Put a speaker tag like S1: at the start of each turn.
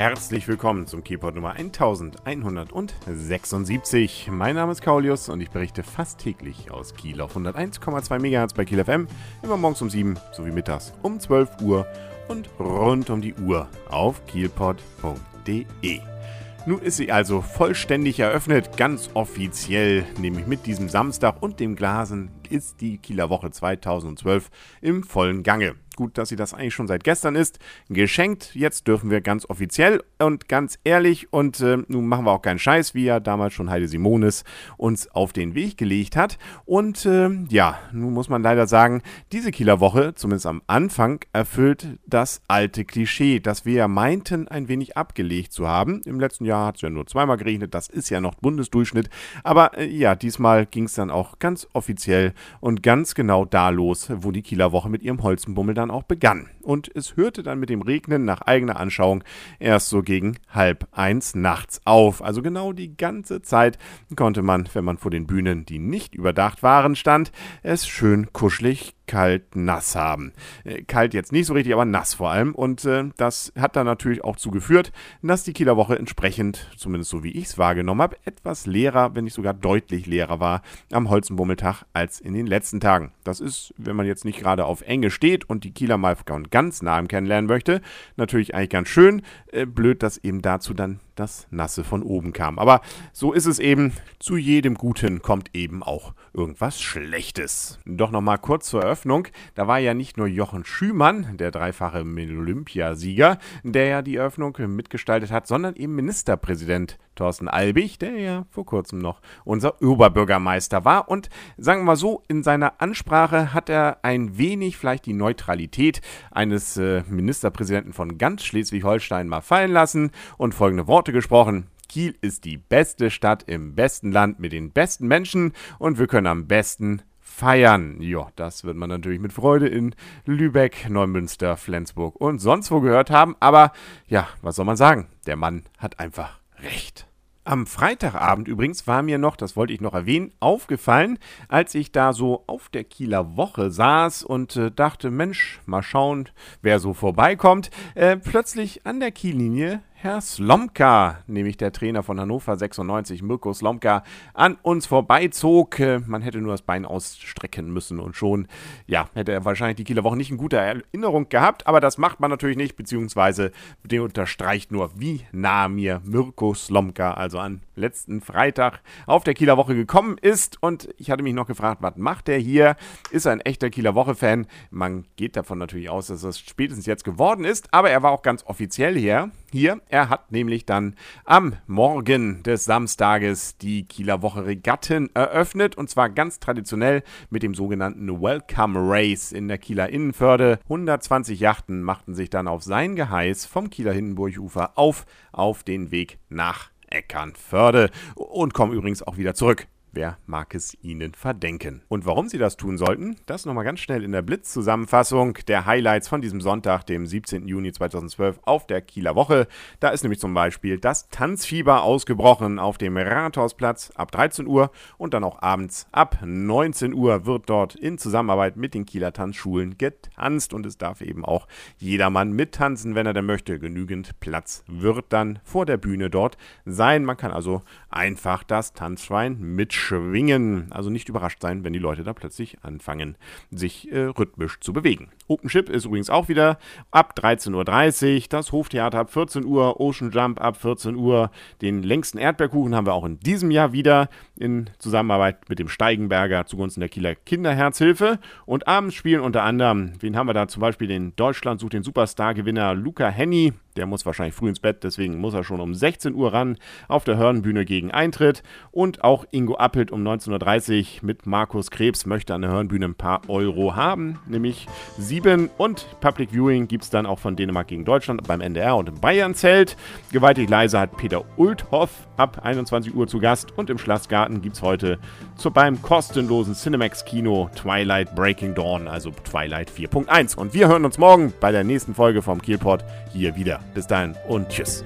S1: Herzlich willkommen zum Keyport Nummer 1176. Mein Name ist Kaulius und ich berichte fast täglich aus Kiel auf 101,2 MHz bei Kiel FM, immer morgens um 7 sowie mittags um 12 Uhr und rund um die Uhr auf kielpot.de. Nun ist sie also vollständig eröffnet, ganz offiziell, nämlich mit diesem Samstag und dem Glasen ist die Kieler Woche 2012 im vollen Gange gut, dass sie das eigentlich schon seit gestern ist. Geschenkt, jetzt dürfen wir ganz offiziell und ganz ehrlich und äh, nun machen wir auch keinen Scheiß, wie ja damals schon Heide Simonis uns auf den Weg gelegt hat. Und äh, ja, nun muss man leider sagen, diese Kieler Woche, zumindest am Anfang, erfüllt das alte Klischee, das wir ja meinten, ein wenig abgelegt zu haben. Im letzten Jahr hat es ja nur zweimal geregnet, das ist ja noch Bundesdurchschnitt. Aber äh, ja, diesmal ging es dann auch ganz offiziell und ganz genau da los, wo die Kieler Woche mit ihrem Holzenbummel dann dann auch begann. Und es hörte dann mit dem Regnen nach eigener Anschauung erst so gegen halb eins nachts auf. Also genau die ganze Zeit konnte man, wenn man vor den Bühnen, die nicht überdacht waren, stand, es schön kuschelig kalt, nass haben. Äh, kalt jetzt nicht so richtig, aber nass vor allem. Und äh, das hat dann natürlich auch zugeführt, dass die Kieler Woche entsprechend, zumindest so wie ich es wahrgenommen habe, etwas leerer, wenn nicht sogar deutlich leerer war am Holzenbummeltag als in den letzten Tagen. Das ist, wenn man jetzt nicht gerade auf Enge steht und die Kieler mal ganz nah kennenlernen möchte, natürlich eigentlich ganz schön. Äh, blöd, dass eben dazu dann das Nasse von oben kam. Aber so ist es eben. Zu jedem Guten kommt eben auch irgendwas Schlechtes. Doch nochmal kurz zur Eröffnung. Da war ja nicht nur Jochen Schümann, der dreifache Olympiasieger, der ja die Eröffnung mitgestaltet hat, sondern eben Ministerpräsident Thorsten Albig, der ja vor kurzem noch unser Oberbürgermeister war. Und sagen wir mal so, in seiner Ansprache hat er ein wenig vielleicht die Neutralität eines äh, Ministerpräsidenten von ganz Schleswig-Holstein mal fallen lassen und folgende Worte gesprochen. Kiel ist die beste Stadt im besten Land mit den besten Menschen und wir können am besten feiern. Ja, das wird man natürlich mit Freude in Lübeck, Neumünster, Flensburg und sonst wo gehört haben. Aber ja, was soll man sagen? Der Mann hat einfach recht. Am Freitagabend übrigens war mir noch, das wollte ich noch erwähnen, aufgefallen, als ich da so auf der Kieler Woche saß und äh, dachte, Mensch, mal schauen, wer so vorbeikommt. Äh, plötzlich an der Kiellinie Herr Slomka, nämlich der Trainer von Hannover 96, Mirko Slomka, an uns vorbeizog. Äh, man hätte nur das Bein ausstrecken müssen und schon, ja, hätte er wahrscheinlich die Kieler Woche nicht in guter Erinnerung gehabt, aber das macht man natürlich nicht, beziehungsweise der unterstreicht nur, wie nah mir Mirko Slomka, also an letzten Freitag, auf der Kieler Woche gekommen ist. Und ich hatte mich noch gefragt, was macht er hier? Ist er ein echter Kieler Woche-Fan? Man geht davon natürlich aus, dass es spätestens jetzt geworden ist, aber er war auch ganz offiziell hier hier. Er hat nämlich dann am Morgen des Samstages die Kieler Woche Regatten eröffnet und zwar ganz traditionell mit dem sogenannten Welcome Race in der Kieler Innenförde. 120 Yachten machten sich dann auf sein Geheiß vom Kieler Hindenburgufer auf auf den Weg nach Eckernförde und kommen übrigens auch wieder zurück. Wer mag es Ihnen verdenken? Und warum Sie das tun sollten, das nochmal ganz schnell in der Blitzzusammenfassung der Highlights von diesem Sonntag, dem 17. Juni 2012 auf der Kieler Woche. Da ist nämlich zum Beispiel das Tanzfieber ausgebrochen auf dem Rathausplatz ab 13 Uhr und dann auch abends ab 19 Uhr wird dort in Zusammenarbeit mit den Kieler Tanzschulen getanzt und es darf eben auch jedermann mittanzen, wenn er denn möchte. Genügend Platz wird dann vor der Bühne dort sein. Man kann also einfach das Tanzschwein mitschreiben schwingen. Also nicht überrascht sein, wenn die Leute da plötzlich anfangen, sich äh, rhythmisch zu bewegen. OpenShip ist übrigens auch wieder ab 13.30 Uhr, das Hoftheater ab 14 Uhr, Ocean Jump ab 14 Uhr. Den längsten Erdbeerkuchen haben wir auch in diesem Jahr wieder in Zusammenarbeit mit dem Steigenberger zugunsten der Kieler Kinderherzhilfe. Und abends spielen unter anderem, wen haben wir da zum Beispiel, den Deutschland sucht den Superstar-Gewinner Luca Henny der muss wahrscheinlich früh ins Bett, deswegen muss er schon um 16 Uhr ran auf der Hörnbühne gegen Eintritt. Und auch Ingo Appelt um 19.30 Uhr mit Markus Krebs möchte an der Hörnbühne ein paar Euro haben, nämlich sieben. Und Public Viewing gibt es dann auch von Dänemark gegen Deutschland beim NDR und im Bayern-Zelt. Gewaltig leise hat Peter Ulthoff ab 21 Uhr zu Gast. Und im Schlossgarten gibt es heute zu, beim kostenlosen Cinemax-Kino Twilight Breaking Dawn, also Twilight 4.1. Und wir hören uns morgen bei der nächsten Folge vom Kielpot hier wieder. Bis dahin und tschüss.